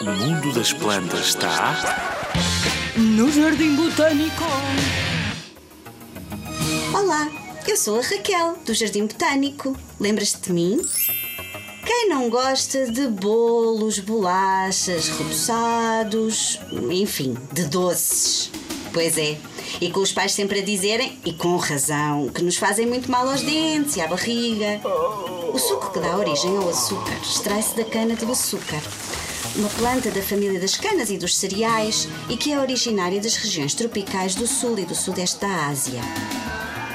O mundo das plantas está No Jardim Botânico. Olá, eu sou a Raquel, do Jardim Botânico. Lembras-te de mim? Quem não gosta de bolos, bolachas, reboçados, enfim, de doces? Pois é, e com os pais sempre a dizerem, e com razão, que nos fazem muito mal aos dentes e à barriga. O suco que dá origem ao açúcar extrai-se da cana do açúcar, uma planta da família das canas e dos cereais e que é originária das regiões tropicais do sul e do sudeste da Ásia.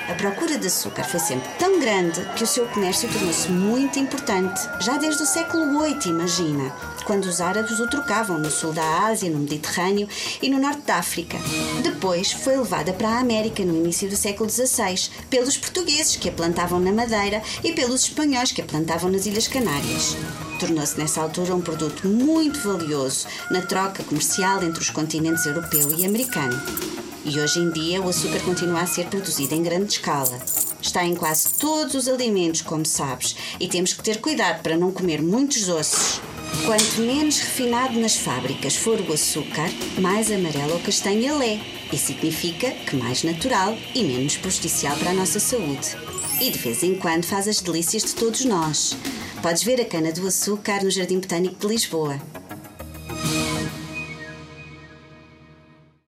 A procura de açúcar foi sempre tão grande que o seu comércio tornou-se muito importante, já desde o século VIII, imagina, quando os árabes o trocavam no sul da Ásia, no Mediterrâneo e no norte da África. Depois foi levada para a América no início do século XVI pelos portugueses que a plantavam na Madeira e pelos espanhóis que a plantavam nas Ilhas Canárias. Tornou-se nessa altura um produto muito valioso na troca comercial entre os continentes europeu e americano. E hoje em dia o açúcar continua a ser produzido em grande escala. Está em quase todos os alimentos, como sabes, e temos que ter cuidado para não comer muitos doces. Quanto menos refinado nas fábricas for o açúcar, mais amarelo ou castanho ele é. E significa que mais natural e menos prejudicial para a nossa saúde. E de vez em quando faz as delícias de todos nós. Podes ver a cana do açúcar no Jardim Botânico de Lisboa.